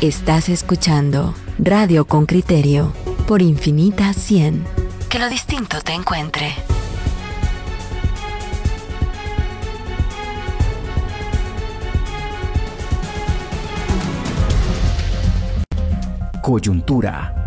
Estás escuchando Radio con Criterio por Infinita 100. Que lo distinto te encuentre. Coyuntura.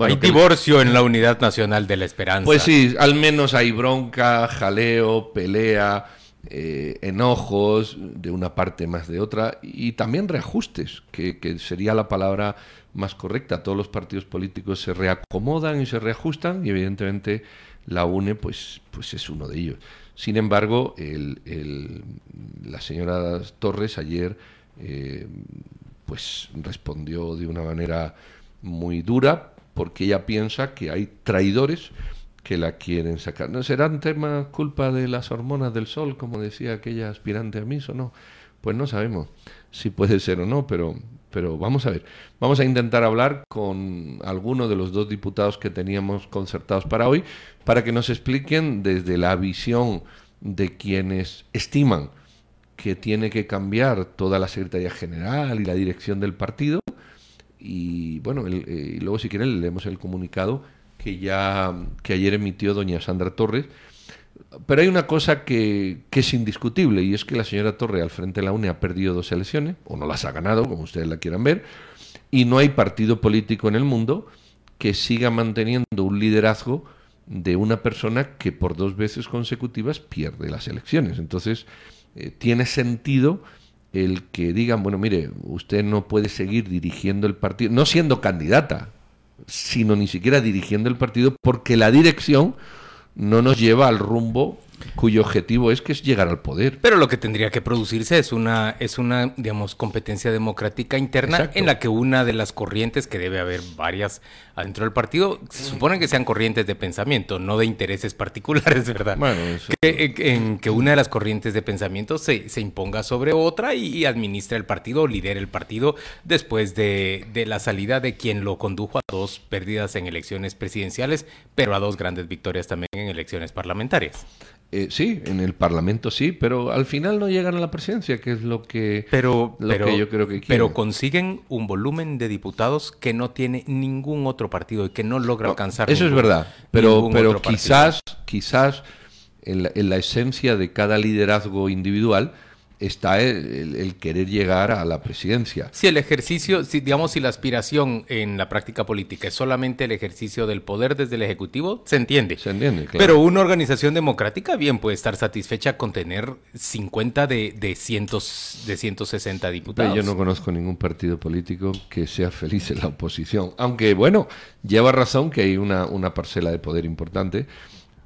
hay divorcio en la Unidad Nacional de la Esperanza. Pues sí, al menos hay bronca, jaleo, pelea, eh, enojos de una parte más de otra y también reajustes, que, sería la palabra más correcta. Todos los partidos políticos se reacomodan y se reajustan y evidentemente la UNE pues, pues es uno de ellos. Sin embargo, la señora Torres ayer eh, pues respondió de una manera muy dura porque ella piensa que hay traidores que la quieren sacar. ¿No serán tema culpa de las hormonas del sol, como decía aquella aspirante a Miss o no? Pues no sabemos si puede ser o no, pero, pero vamos a ver. Vamos a intentar hablar con alguno de los dos diputados que teníamos concertados para hoy, para que nos expliquen desde la visión de quienes estiman que tiene que cambiar toda la Secretaría General y la dirección del partido, y bueno, eh, y luego si quieren leemos el comunicado que ya que ayer emitió doña Sandra Torres. Pero hay una cosa que, es indiscutible y es que la señora Torres al frente de la UNE ha perdido dos elecciones, o no las ha ganado, como ustedes la quieran ver, y no hay partido político en el mundo que siga manteniendo un liderazgo de una persona que por dos veces consecutivas pierde las elecciones. Entonces, eh, tiene sentido el que digan, bueno, mire, usted no puede seguir dirigiendo el partido, no siendo candidata, sino ni siquiera dirigiendo el partido, porque la dirección no nos lleva al rumbo cuyo objetivo es que es llegar al poder. Pero lo que tendría que producirse es una, es una digamos, competencia democrática interna en la que una de las corrientes, que debe haber varias adentro del partido, se supone que sean corrientes de pensamiento, no de intereses particulares, ¿verdad? Bueno, que, en que una de las corrientes de pensamiento se, se imponga sobre otra y, administre el partido o lidere el partido después de, de la salida de quien lo condujo a dos pérdidas en elecciones presidenciales, pero a dos grandes victorias también en elecciones parlamentarias. Eh, sí, en el Parlamento sí, pero al final no llegan a la presidencia, que es lo que, pero, yo creo que quieren. Pero consiguen un volumen de diputados que no tiene ningún otro partido y que no logra alcanzar. Eso es verdad, pero, pero quizás, quizás en la esencia de cada liderazgo individual está el, querer llegar a la presidencia. Si el ejercicio, si, digamos, si la aspiración en la práctica política es solamente el ejercicio del poder desde el Ejecutivo, se entiende. Se entiende, claro. Pero una organización democrática bien puede estar satisfecha con tener 50 de, de, cientos, de 160 diputados. yo no conozco ningún partido político que sea feliz en la oposición. Aunque, bueno, lleva razón que hay una, una parcela de poder importante,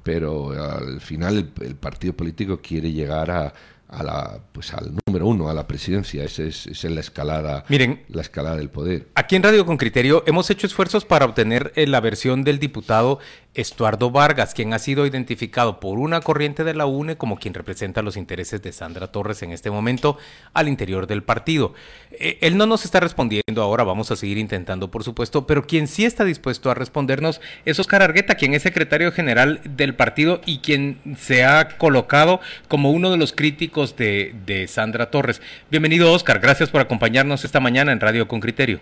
pero al final el partido político quiere llegar a a la, pues al número uno, a la presidencia. Esa es, es, la escalada, Miren, la escalada del poder. Aquí en Radio con Criterio hemos hecho esfuerzos para obtener eh, la versión del diputado Estuardo Vargas, quien ha sido identificado por una corriente de la UNE como quien representa los intereses de Sandra Torres en este momento al interior del partido. Eh, él no nos está respondiendo ahora, vamos a seguir intentando, por supuesto, pero quien sí está dispuesto a respondernos es Oscar Argueta, quien es secretario general del partido y quien se ha colocado como uno de los críticos de, Sandra Torres. Bienvenido, Oscar, gracias por acompañarnos esta mañana en Radio con Criterio.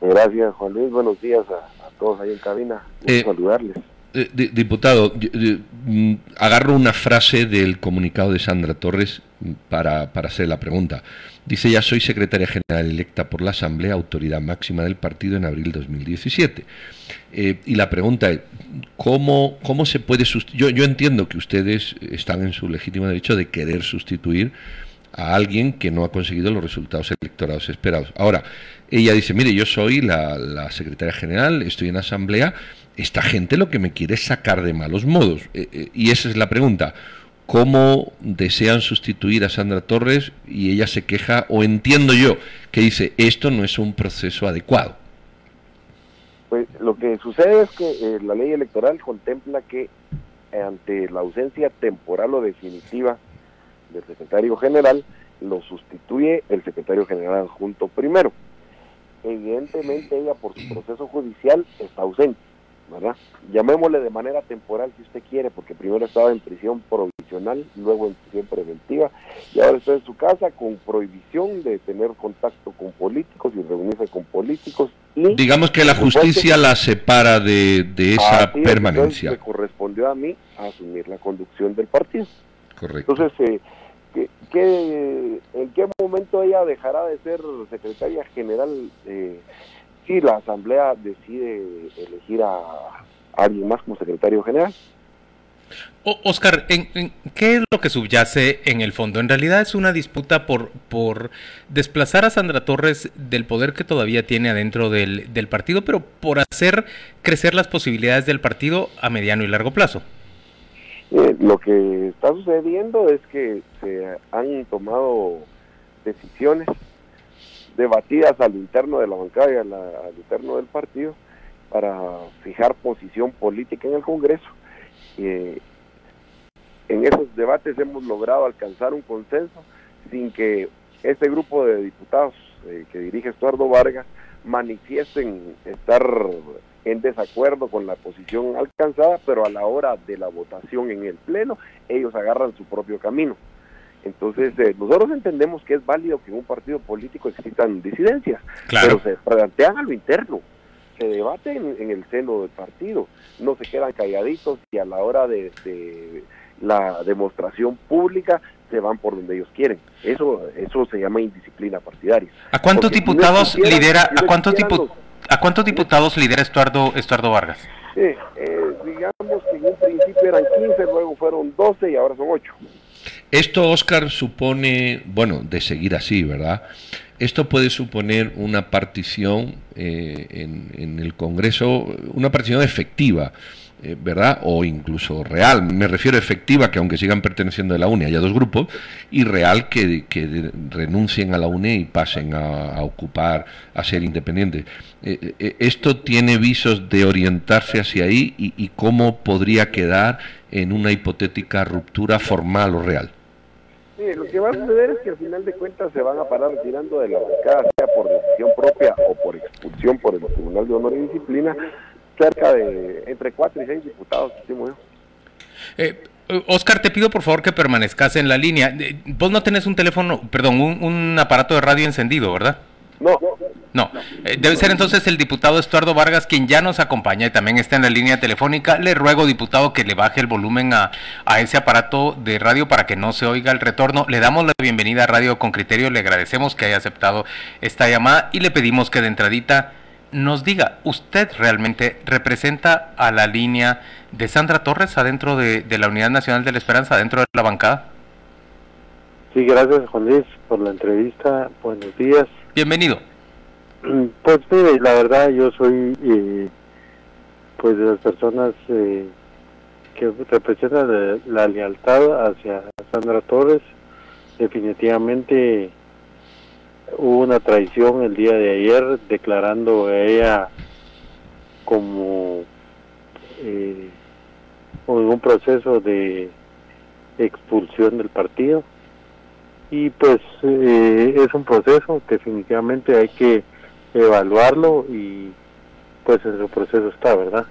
Gracias, Juan Luis, buenos días a, todos ahí en cabina. Eh, saludarles. Eh, diputado, mm, agarro una frase del comunicado de Sandra Torres para, hacer la pregunta. Dice, ya soy secretaria general electa por la Asamblea, autoridad máxima del partido en abril 2017. Eh, y la pregunta es, ¿cómo, cómo se puede yo, yo entiendo que ustedes están en su legítimo derecho de querer sustituir a alguien que no ha conseguido los resultados electorales esperados. Ahora, ella dice, mire, yo soy la, la secretaria general, estoy en asamblea, esta gente lo que me quiere es sacar de malos modos. Eh, eh, y esa es la pregunta. ¿Cómo desean sustituir a Sandra Torres y ella se queja, o entiendo yo, que dice, esto no es un proceso adecuado? Pues lo que sucede es que eh, la ley electoral contempla que ante la ausencia temporal o definitiva del secretario general, lo sustituye el secretario general adjunto primero. Evidentemente ella por su proceso judicial está ausente ¿verdad? Llamémosle de manera temporal si usted quiere, porque primero estaba en prisión provisional luego en prisión preventiva y ahora está en su casa con prohibición de tener contacto con políticos y reunirse con políticos. Y, Digamos que la justicia la separa de, esa permanencia. me correspondió a mí asumir la conducción del partido. Correcto. Entonces, eh, ¿qué, en qué momento ella dejará de ser secretaria general eh, si la Asamblea decide elegir a alguien más como secretario general? Oscar, ¿en, qué es lo que subyace en el fondo? En realidad es una disputa por, por desplazar a Sandra Torres del poder que todavía tiene adentro del, del partido, pero por hacer crecer las posibilidades del partido a mediano y largo plazo. Eh, lo que está sucediendo es que se han tomado decisiones debatidas al interno de la bancada y al interno del partido para fijar posición política en el Congreso. Eh, en esos debates hemos logrado alcanzar un consenso sin que este grupo de diputados eh, que dirige Estuardo Vargas manifiesten estar en desacuerdo con la posición alcanzada, pero a la hora de la votación en el Pleno, ellos agarran su propio camino. Entonces, eh, nosotros entendemos que es válido que en un partido político existan disidencias, pero se plantean a lo interno, se debaten en, el seno del partido, no se quedan calladitos y a la hora de, la demostración pública se van por donde ellos quieren. Eso eso se llama indisciplina partidaria. ¿A cuántos diputados lidera a cuántos a cuántos diputados lidera Estuardo Estuardo Vargas? Eh, digamos que en un principio eran 15, luego fueron 12 y ahora son 8. Esto, Oscar, supone, bueno, de seguir así, ¿verdad? Esto puede suponer una partición eh, en, el Congreso, una partición efectiva, eh, ¿verdad? O incluso real. Me refiero a efectiva, que aunque sigan perteneciendo a la UNE haya dos grupos, y real que, renuncien a la UNE y pasen a, ocupar, a ser independientes. Eh, ¿Esto tiene visos de orientarse hacia ahí y cómo podría quedar en una hipotética ruptura formal o real? Lo que va a suceder es que al final de cuentas se van a parar retirando de la bancada, sea por decisión propia o por expulsión por el Tribunal de Honor y Disciplina, cerca de entre 4 y 6 diputados, eh, Oscar, te pido por favor que permanezcas en la línea. Eh, vos no tenés un teléfono, perdón, un aparato de radio encendido, ¿verdad? No. No, eh, debe ser entonces el diputado Estuardo Vargas quien ya nos acompaña y también está en la línea telefónica. Le ruego, diputado, que le baje el volumen a, a ese aparato de radio para que no se oiga el retorno. Le damos la bienvenida a Radio con Criterio, le agradecemos que haya aceptado esta llamada y le pedimos que de entradita nos diga, ¿usted realmente representa a la línea de Sandra Torres adentro de, de la Unidad Nacional de la Esperanza, adentro de la bancada? Sí, gracias Juan Luis por la entrevista. Buenos días. Bienvenido. Pues mire, la verdad yo soy eh, pues de las personas eh, que representan la, lealtad hacia Sandra Torres. Definitivamente hubo una traición el día de ayer declarando a ella como eh, un proceso de expulsión del partido y pues eh, es un proceso definitivamente hay que evaluarlo y pues en su proceso está, ¿verdad?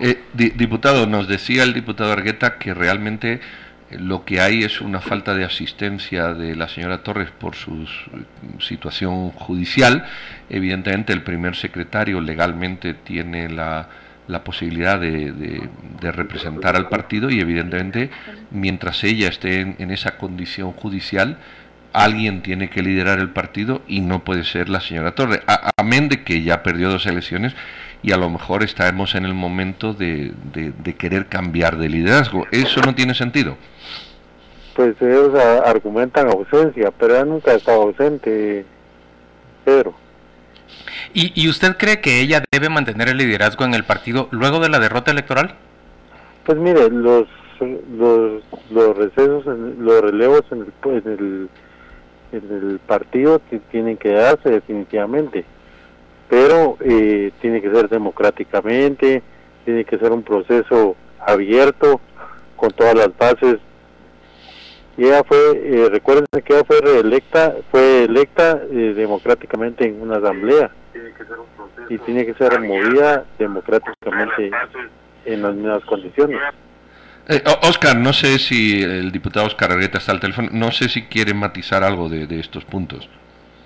Eh, diputado, nos decía el diputado Argueta que realmente eh, lo que hay es una falta de asistencia de la señora Torres por su situación judicial. Evidentemente el primer secretario legalmente tiene la, la posibilidad de, de, representar al partido y evidentemente mientras ella esté en esa condición judicial, alguien tiene que liderar el partido y no puede ser la señora Torre. amén de que ya perdió dos elecciones y a lo mejor estamos en el momento de, querer cambiar de liderazgo. ¿Eso no tiene sentido? Pues ellos argumentan ausencia, pero ella nunca ha estado ausente, Pedro. ¿Y, ¿Y usted cree que ella debe mantener el liderazgo en el partido luego de la derrota electoral? Pues mire, los los, los recesos, los relevos en el, en el el partido tienen que darse definitivamente, pero eh, tiene que ser democráticamente, tiene que ser un proceso abierto con todas las bases. Y ella fue, eh, recuerden que ella fue reelecta, fue electa eh, democráticamente en una asamblea y tiene que ser removida democráticamente en las mismas condiciones. Eh, Oscar, no sé si el diputado Oscar Argueta está al teléfono, no sé si quiere matizar algo de, estos puntos.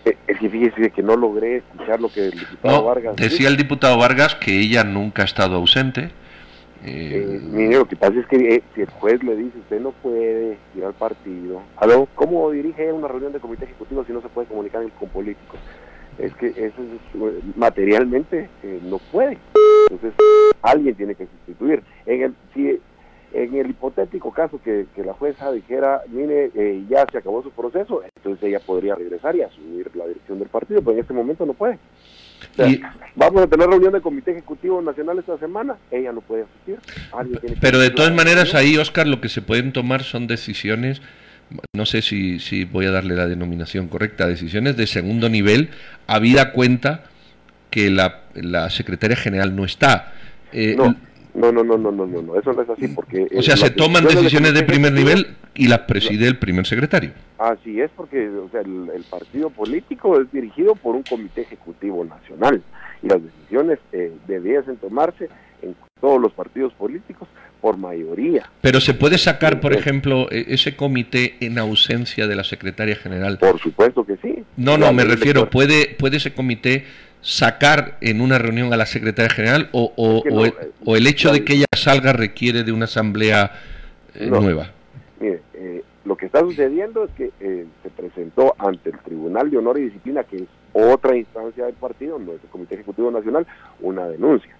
Eh, es que fíjese que no logré escuchar lo que el diputado Vargas decía el diputado Vargas que ella nunca ha estado ausente. Eh, mire, lo que pasa es que si el juez le dice usted no puede ir al partido, ¿cómo dirige una reunión de comité ejecutivo si no se puede comunicar con políticos? Es que eso es, materialmente no puede. Entonces alguien tiene que sustituir. En el, si en el hipotético caso que, la jueza dijera, mire, eh, ya se acabó su proceso, entonces ella podría regresar y asumir la dirección del partido, pero en este momento no puede. vamos a tener reunión del Comité Ejecutivo Nacional esta semana, ella no puede asistir. pero de todas maneras ahí, Oscar, lo que se pueden tomar son decisiones, no sé si, si voy a darle la denominación correcta, decisiones de segundo nivel, habida cuenta que la, la secretaria general no está. Eh, no no, no, no, no, no, no, eso no es así porque... O sea, se toman decisiones de primer nivel y las preside el primer secretario. Así es, porque o sea, el, partido político es dirigido por un comité ejecutivo nacional y las decisiones eh, debiesen tomarse en todos los partidos políticos por mayoría. Pero se puede sacar, por ejemplo, e, ese comité en ausencia de la secretaria general. Por supuesto que sí. No, no, me refiero, puede, puede ese comité sacar en una reunión a la secretaria general o, o, el, hecho de que ella salga requiere de una asamblea eh, nueva? Mire, eh, lo que está sucediendo es que eh, se presentó ante el Tribunal de Honor y Disciplina, que es otra instancia del partido, no es el Comité Ejecutivo Nacional, una denuncia.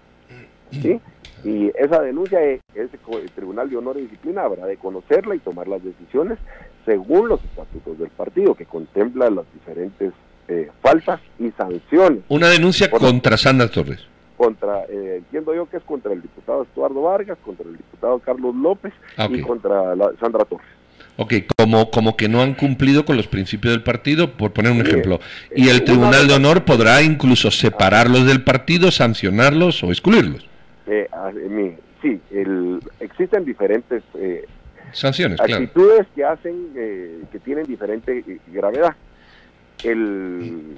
¿sí? Y esa denuncia, ese el Tribunal de Honor y Disciplina habrá de conocerla y tomar las decisiones según los estatutos del partido, que contempla las diferentes eh, faltas y sanciones. Una denuncia contra Sandra Torres. Contra, eh, entiendo yo que es contra el diputado Estuardo Vargas, contra el diputado Carlos López ah, y contra Sandra Torres. Ok, como, como que no han cumplido con los principios del partido, por poner un ejemplo. Y el Tribunal de Honor podrá incluso separarlos del partido, sancionarlos o excluirlos. Eh, sí, el, existen diferentes sanciones, actitudes que hacen, que tienen diferente gravedad el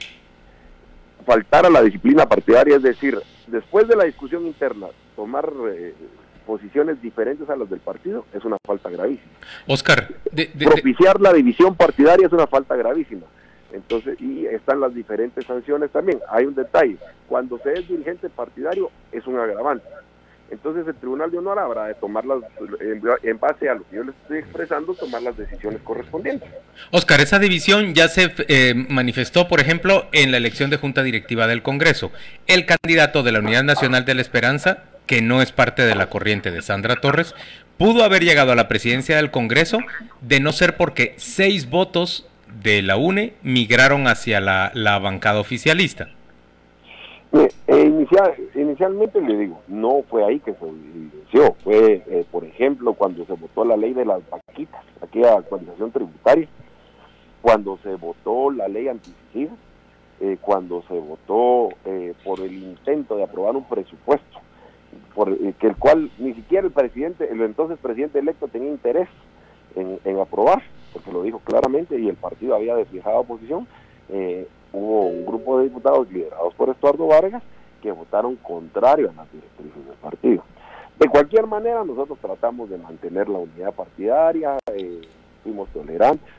faltar a la disciplina partidaria, es decir, después de la discusión interna, tomar eh, posiciones diferentes a las del partido es una falta gravísima. Oscar, propiciar la división partidaria es una falta gravísima. Entonces, y están las diferentes sanciones también. Hay un detalle, cuando se es dirigente partidario es un agravante entonces el Tribunal de Honor habrá de tomar las, en, base a lo que yo les estoy expresando, tomar las decisiones correspondientes. Oscar, esa división ya se eh, manifestó, por ejemplo, en la elección de Junta Directiva del Congreso. El candidato de la Unidad Nacional de la Esperanza, que no es parte de la corriente de Sandra Torres, pudo haber llegado a la presidencia del Congreso de no ser porque seis votos de la UNE migraron hacia la bancada oficialista. Eh, inicialmente le digo, no fue ahí que se inició, fue, eh, por ejemplo, cuando se votó la ley de las vaquitas, aquella actualización tributaria, cuando se votó la ley anticicida, eh, cuando se votó por el intento de aprobar un presupuesto, por que el cual ni siquiera el presidente, el entonces presidente electo tenía interés en, en aprobar, porque lo dijo claramente y el partido había despejado oposición, eh, hubo un grupo de diputados liderados por Estuardo Vargas que votaron contrario a las directrices del partido. De cualquier manera, nosotros tratamos de mantener la unidad partidaria, eh, fuimos tolerantes,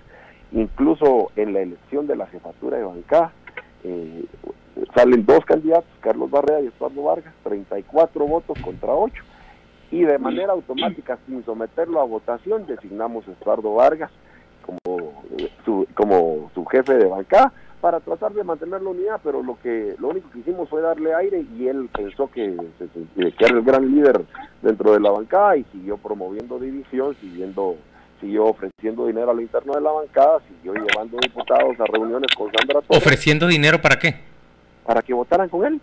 incluso en la elección de la jefatura de bancada, eh, salen dos candidatos, Carlos Barrea y Estuardo Vargas, 34 votos contra 8, y de manera automática, sin someterlo a votación, designamos a Estuardo Vargas como su, como su jefe de bancada para tratar de mantener la unidad, pero lo que lo único que hicimos fue darle aire y él pensó que, que era el gran líder dentro de la bancada y siguió promoviendo división, siguiendo siguió ofreciendo dinero a lo interno de la bancada, siguió llevando diputados a reuniones con Sandra Torres. ¿Ofreciendo dinero para qué? Para que votaran con él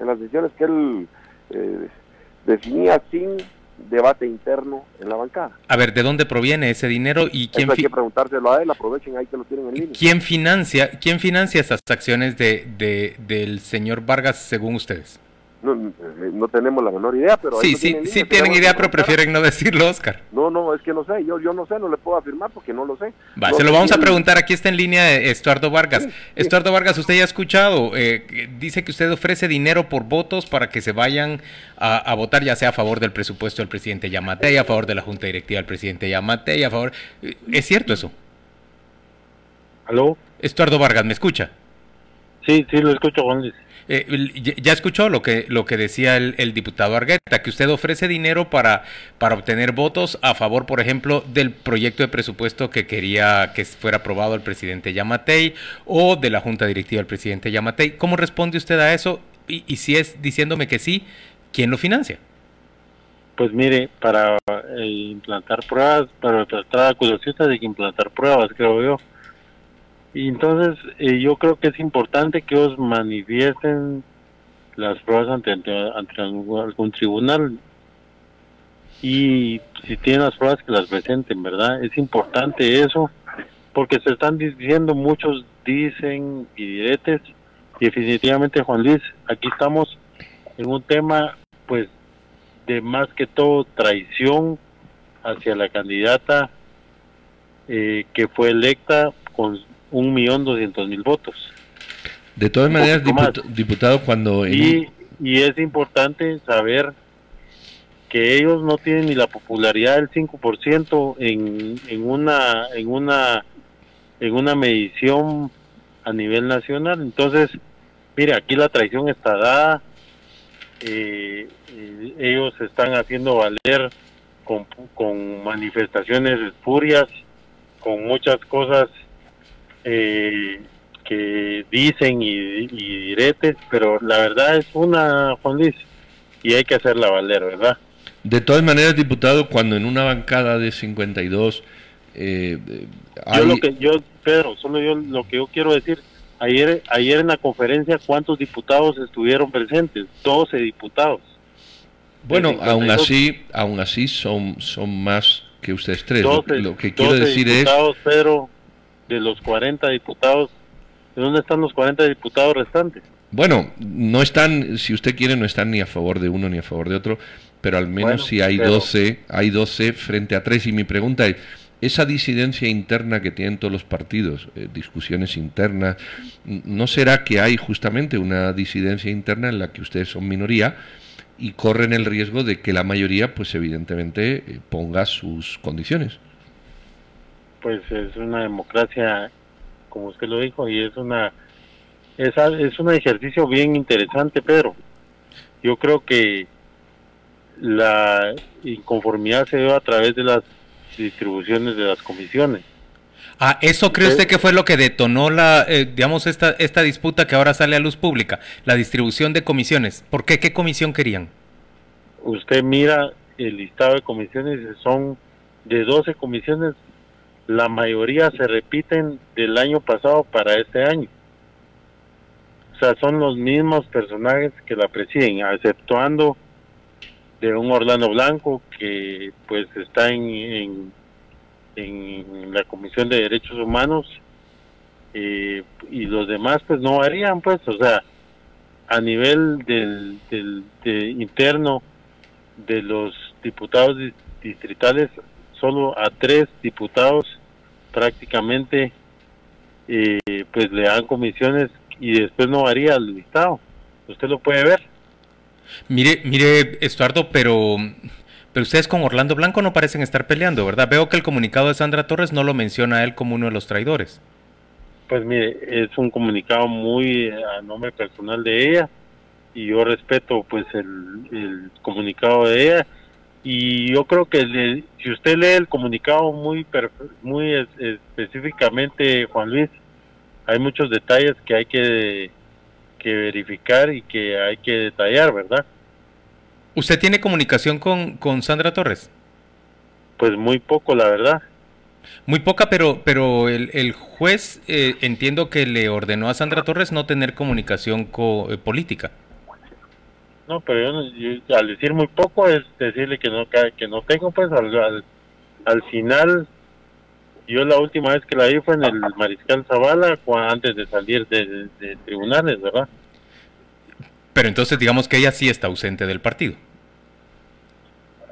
en las decisiones que él eh, definía sin debate interno en la bancada. A ver, ¿de dónde proviene ese dinero y quién hay que preguntárselo a él, aprovechen ahí que lo tienen en línea. ¿Quién financia, quién financia esas acciones de, del señor Vargas según ustedes? No, no tenemos la menor idea, pero... Sí, sí, sí tienen idea, pero prefieren no decirlo, Oscar. No, no, es que no sé, yo, yo no sé, no le puedo afirmar porque no lo sé. se lo vamos a preguntar, aquí está en línea Estuardo Vargas. Estuardo Vargas, usted ya ha escuchado, eh, dice que usted ofrece dinero por votos para que se vayan a, votar, ya sea a favor del presupuesto del presidente Yamatei, a favor de la Junta Directiva del presidente Yamatei, a favor... Eh, ¿Es cierto eso? ¿Aló? Estuardo Vargas, ¿me escucha? Sí, sí, lo escucho, Juan Luis. Eh, ya escuchó lo que, lo que decía el, diputado Argueta, que usted ofrece dinero para, para obtener votos a favor, por ejemplo, del proyecto de presupuesto que quería que fuera aprobado el presidente Yamatei o de la junta directiva del presidente Yamatei. ¿Cómo responde usted a eso? Y, si es diciéndome que sí, ¿quién lo financia? Pues mire, para eh, implantar pruebas, para tratar acusaciones de que implantar pruebas, creo yo y entonces eh, yo creo que es importante que ellos manifiesten las pruebas ante, ante, algún tribunal y si tienen las pruebas que las presenten, ¿verdad? Es importante eso porque se están diciendo muchos dicen y diretes y definitivamente Juan Luis, aquí estamos en un tema pues de más que todo traición hacia la candidata eh, que fue electa con un millón doscientos mil votos. De todas maneras, diputado, cuando... Y, y es importante saber que ellos no tienen ni la popularidad del 5% en, en una en una en una medición a nivel nacional. Entonces, mire, aquí la traición está dada. Eh, eh, ellos están haciendo valer con, con manifestaciones espurias, con muchas cosas eh, que dicen y, diretes, pero la verdad es una, Juan Luis, y hay que hacerla valer, ¿verdad? De todas maneras, diputado, cuando en una bancada de 52 eh, Yo lo que yo, Pedro, solo yo lo que yo quiero decir, ayer ayer en la conferencia cuántos diputados estuvieron presentes, 12 diputados. Bueno, aún así, aún así son son más que ustedes tres. lo, que quiero decir es Pedro, de los 40 diputados, ¿de dónde están los 40 diputados restantes? Bueno, no están, si usted quiere, no están ni a favor de uno ni a favor de otro, pero al menos si hay 12, hay 12 frente a 3. Y mi pregunta es, esa disidencia interna que tienen todos los partidos, eh, discusiones internas, ¿no será que hay justamente una disidencia interna en la que ustedes son minoría y corren el riesgo de que la mayoría, pues evidentemente, eh, ponga sus condiciones? Pues es una democracia, como usted lo dijo, y es una es, es un ejercicio bien interesante, Pedro. Yo creo que la inconformidad se dio a través de las distribuciones de las comisiones. Ah, ¿eso cree usted que fue lo que detonó la, eh, digamos, esta, esta disputa que ahora sale a luz pública? La distribución de comisiones. ¿Por qué? ¿Qué comisión querían? Usted mira el listado de comisiones, son de 12 comisiones, la mayoría se repiten del año pasado para este año. O sea, son los mismos personajes que la presiden, exceptuando de un Orlando Blanco que pues está en, en, la Comisión de Derechos Humanos eh, y los demás pues no harían pues, o sea, a nivel del, del interno de los diputados distritales solo a tres diputados prácticamente eh, pues le dan comisiones y después no varía el listado. Usted lo puede ver. Mire, mire, Estuardo, pero, pero ustedes con Orlando Blanco no parecen estar peleando, ¿verdad? Veo que el comunicado de Sandra Torres no lo menciona a él como uno de los traidores. Pues mire, es un comunicado muy a nombre personal de ella y yo respeto pues el, el comunicado de ella y yo creo que si usted lee el comunicado muy muy específicamente Juan Luis hay muchos detalles que hay que, que verificar y que hay que detallar verdad usted tiene comunicación con, con Sandra Torres pues muy poco la verdad. Muy poca pero pero el, el juez eh, entiendo que le ordenó a Sandra Torres no tener comunicación co eh, política no, pero yo, al decir muy poco es decirle que no que no tengo, pues al, al, final, yo la última vez que la vi fue en el Mariscal Zavala, antes de salir de, tribunales, ¿verdad? Pero entonces digamos que ella sí está ausente del partido.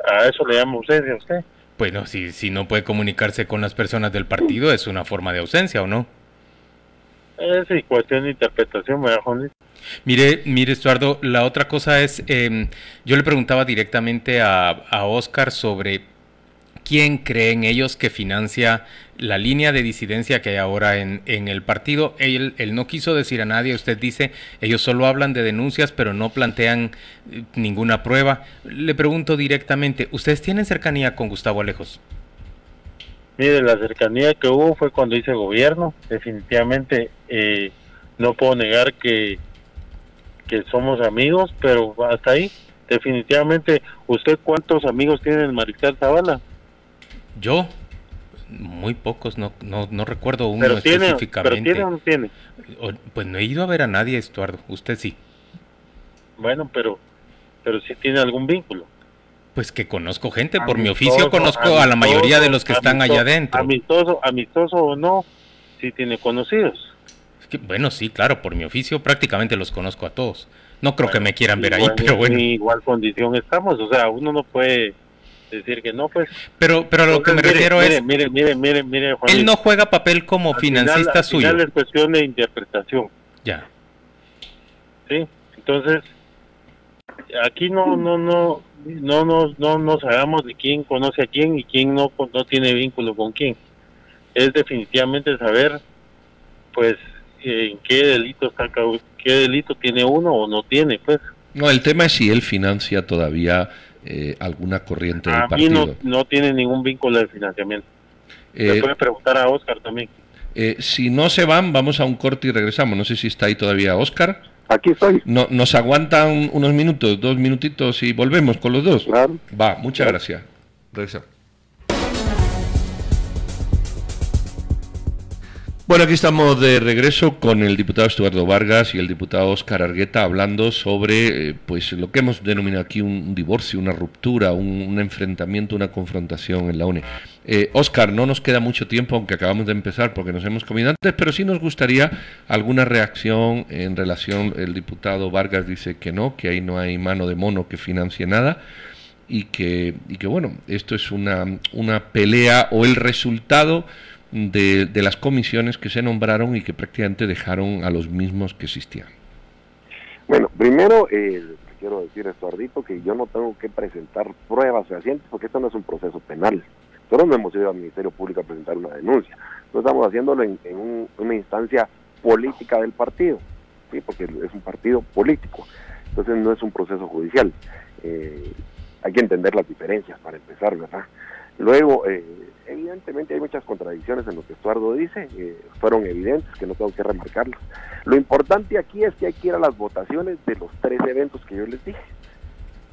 ¿A eso le llama ausencia a usted? Bueno, si, si no puede comunicarse con las personas del partido, es una forma de ausencia, ¿o no? Es sí, cuestión de interpretación, me Juanito. Mire, mire, Estuardo, la otra cosa es, eh, yo le preguntaba directamente a, a Oscar sobre quién creen ellos que financia la línea de disidencia que hay ahora en, en el partido. Él, él, no quiso decir a nadie, usted dice, ellos solo hablan de denuncias, pero no plantean eh, ninguna prueba. Le pregunto directamente, ¿ustedes tienen cercanía con Gustavo Alejos? Mire, la cercanía que hubo fue cuando hice gobierno. Definitivamente eh, no puedo negar que, que somos amigos, pero hasta ahí. Definitivamente, ¿usted cuántos amigos tiene el Mariscal Zavala? Yo, muy pocos, no, no, no recuerdo uno pero tiene, específicamente. ¿Pero tiene o no tiene? Pues no he ido a ver a nadie, Estuardo. Usted sí. Bueno, pero, pero sí tiene algún vínculo. Pues que conozco gente, por mi oficio conozco amistoso, a la mayoría de los que están allá adentro. Amistoso, amistoso o no, sí tiene conocidos. Es que, bueno, sí, claro, por mi oficio prácticamente los conozco a todos. No creo bueno, que me quieran ver ahí, pero bueno. En igual condición estamos, o sea, uno no puede decir que no, pues. Pero, pero a lo que me mire, refiero mire, es, mire, mire, mire, mire, Juan él no juega papel como al financista final, al suyo. final es cuestión de interpretación, Ya. ¿sí? Entonces, aquí no, no, no, no, no, no nos hagamos de quién conoce a quién y quién no, no tiene vínculo con quién. Es definitivamente saber, pues, en qué delito está, qué delito tiene uno o no tiene, pues. No, el tema es si él financia todavía eh, alguna corriente del A mí partido. no, no tiene ningún vínculo de financiamiento. Eh, Le preguntar a Oscar también. eh, si no se van, vamos a un corte y regresamos. No sé si está ahí todavía Oscar. Aquí estoy. No, nos aguantan unos minutos, dos minutitos y volvemos con los dos. Claro. Va, muchas gracias. Regresamos. Bueno, aquí estamos de regreso con el diputado Estuardo Vargas y el diputado Óscar Argueta hablando sobre eh, pues lo que hemos denominado aquí un, divorcio, una ruptura, un, un, enfrentamiento, una confrontación en la UNE. Eh, Óscar, no nos queda mucho tiempo, aunque acabamos de empezar porque nos hemos comido antes, pero sí nos gustaría alguna reacción en relación, el diputado Vargas dice que no, que ahí no hay mano de mono que financie nada y que, y que bueno, esto es una, una pelea o el resultado de, de, las comisiones que se nombraron y que prácticamente dejaron a los mismos que existían. Bueno, primero eh, quiero decir, Estuardito, que yo no tengo que presentar pruebas fehacientes porque esto no es un proceso penal. Nosotros no hemos ido al Ministerio Público a presentar una denuncia. Nosotros estamos haciéndolo en, en un, una instancia política del partido, ¿sí? porque es un partido político. Entonces no es un proceso judicial. Eh, hay que entender las diferencias para empezar, ¿verdad? Luego, eh, evidentemente hay muchas contradicciones en lo que Estuardo dice, eh, fueron evidentes, que no tengo que remarcarlas. Lo importante aquí es que hay que ir a las votaciones de los tres eventos que yo les dije.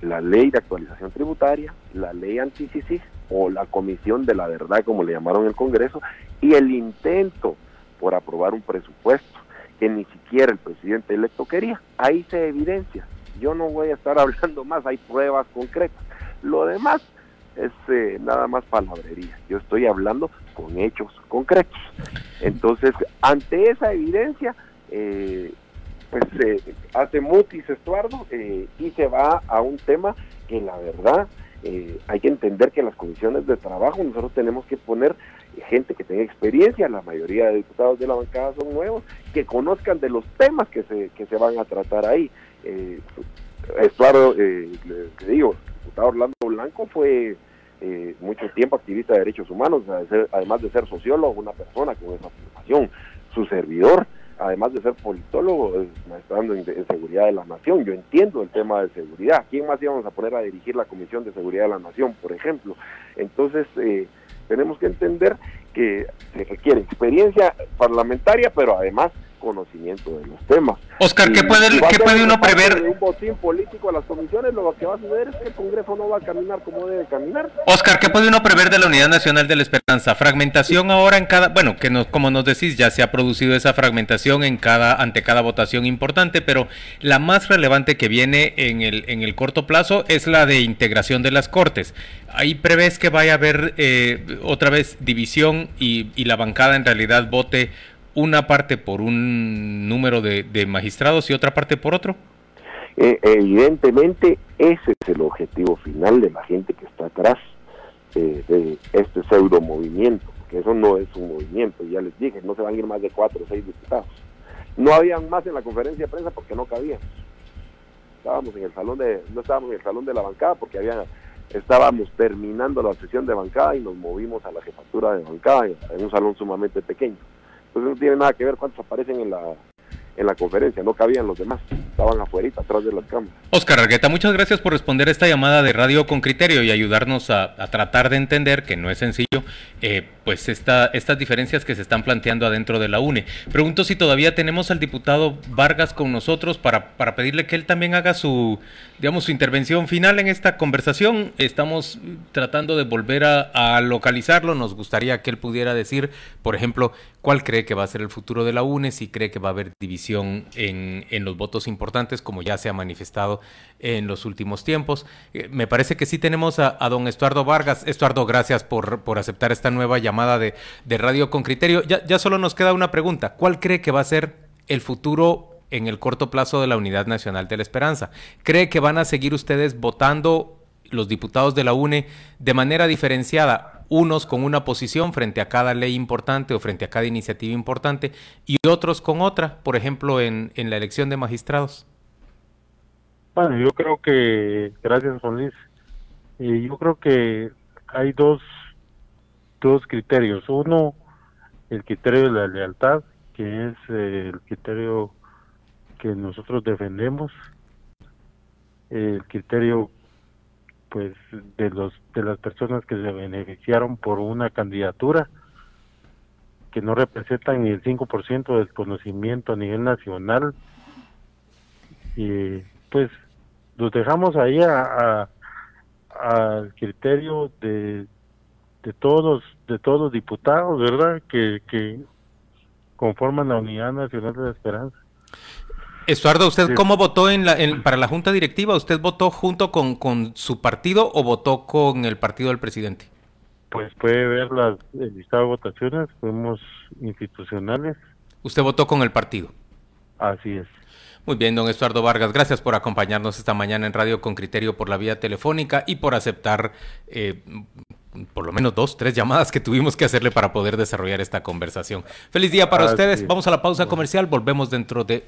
La ley de actualización tributaria, la ley anti o la comisión de la verdad, como le llamaron el Congreso, y el intento por aprobar un presupuesto que ni siquiera el presidente electo quería. Ahí se evidencia. Yo no voy a estar hablando más, hay pruebas concretas. Lo demás es eh, nada más palabrería. Yo estoy hablando con hechos concretos. Entonces, ante esa evidencia, eh, pues eh, hace mutis Estuardo eh, y se va a un tema que la verdad hay que entender que las comisiones de trabajo nosotros tenemos que poner gente que tenga experiencia, la mayoría de diputados de la bancada son nuevos, que conozcan de los temas que se, que se van a tratar ahí. Estuardo, le, le digo, diputado Orlando Blanco fue eh, mucho tiempo activista de derechos humanos, además de ser sociólogo, una persona con esa formación. Su servidor, además de ser politólogo, es maestrando en, en, seguridad de la nación. Yo entiendo el tema de seguridad. ¿Quién más íbamos a poner a dirigir la Comisión de Seguridad de la Nación, por ejemplo? Entonces, eh, tenemos que entender que se requiere experiencia parlamentaria, pero además conocimiento de los temas. Oscar, ¿qué puede, ¿qué puede uno prever? De un botín político a las comisiones, lo que va a suceder es que el Congreso no va a caminar como debe caminar. Oscar, ¿qué puede uno prever de la Unidad Nacional de la Esperanza? Fragmentación ahora en cada, bueno, que nos, como nos decís, ya se ha producido esa fragmentación en cada, ante cada votación importante, pero la más relevante que viene en el, en el corto plazo es la de integración de las Cortes. Ahí prevés que vaya a haber eh, otra vez división y, y la bancada en realidad vote una parte por un número de, magistrados y otra parte por otro? Eh, evidentemente ese es el objetivo final de la gente que está atrás eh, de este pseudo movimiento, que eso no es un movimiento, ya les dije, no se van a ir más de cuatro o seis diputados. No habían más en la conferencia de prensa porque no cabían. Estábamos en el salón de, no estábamos en el salón de la bancada porque había, estábamos terminando la sesión de bancada y nos movimos a la jefatura de bancada en un salón sumamente pequeño. Entonces no tiene nada que ver cuántos aparecen en la en la conferencia, no cabían los demás, estaban afuera, atrás de las cámaras. Oscar Argueta, muchas gracias por responder esta llamada de Radio con Criterio y ayudarnos a, tratar de entender, que no es sencillo, eh, pues esta, estas diferencias que se están planteando adentro de la UNE. Pregunto si todavía tenemos al diputado Vargas con nosotros para, para pedirle que él también haga su, digamos, su intervención final en esta conversación. Estamos tratando de volver a, localizarlo, nos gustaría que él pudiera decir, por ejemplo, cuál cree que va a ser el futuro de la UNE, si cree que va a haber división en, en los votos importantes, como ya se ha manifestado en los últimos tiempos. Eh, me parece que sí tenemos a, don Estuardo Vargas. Estuardo, gracias por, por aceptar esta nueva llamada de, de Radio con Criterio. Ya, ya solo nos queda una pregunta. ¿Cuál cree que va a ser el futuro en el corto plazo de la Unidad Nacional de la Esperanza? ¿Cree que van a seguir ustedes votando los diputados de la UNE de manera diferenciada unos con una posición frente a cada ley importante o frente a cada iniciativa importante y otros con otra, por ejemplo, en, en la elección de magistrados? Bueno, yo creo que, gracias Luis, eh, yo creo que hay dos, dos criterios. Uno, el criterio de la lealtad, que es eh, el criterio que nosotros defendemos, el criterio pues de los de las personas que se beneficiaron por una candidatura que no representan ni el 5% del conocimiento a nivel nacional y pues los dejamos ahí a, al criterio de, de todos de todos los diputados verdad que, que conforman la unidad nacional de la esperanza Estuardo, ¿usted cómo votó en la, para la junta directiva? ¿Usted votó junto con, con, su partido o votó con el partido del presidente? Pues puede ver las, el listado de votaciones, fuimos institucionales. ¿Usted votó con el partido? Así es. Muy bien, don Estuardo Vargas, gracias por acompañarnos esta mañana en Radio con Criterio por la vía telefónica y por aceptar eh, por lo menos dos, tres llamadas que tuvimos que hacerle para poder desarrollar esta conversación. Feliz día para ustedes. Vamos a la pausa comercial, volvemos dentro de